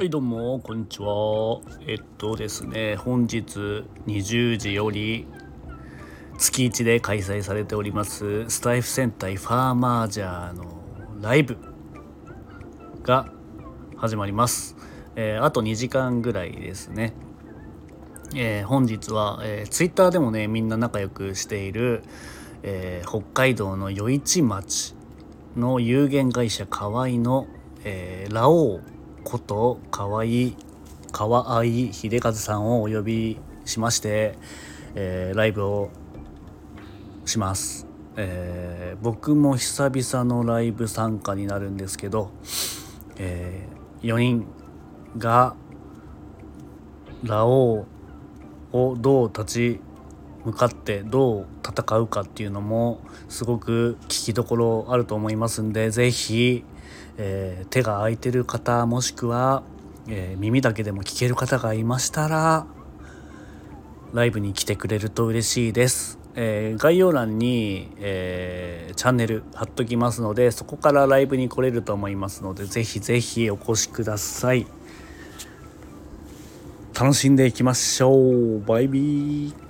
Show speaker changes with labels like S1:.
S1: はいどうもこんにちは。えっとですね本日20時より月1で開催されておりますスタイフ戦隊ファーマージャーのライブが始まります、えー、あと2時間ぐらいですね、えー、本日は、えー、ツイッターでもねみんな仲良くしている、えー、北海道の余市町の有限会社河合の、えー、ラオウこと河合河合秀和さんをお呼びしまして、えー、ライブをします、えー、僕も久々のライブ参加になるんですけど、えー、4人がラオウをどう立ち向かってどう戦うかっていうのもすごく聞きどころあると思いますんで是非えー、手が空いてる方もしくは、えー、耳だけでも聞ける方がいましたらライブに来てくれると嬉しいです。えー、概要欄に、えー、チャンネル貼っときますのでそこからライブに来れると思いますのでぜひぜひお越しください。楽しんでいきましょう。バイビー。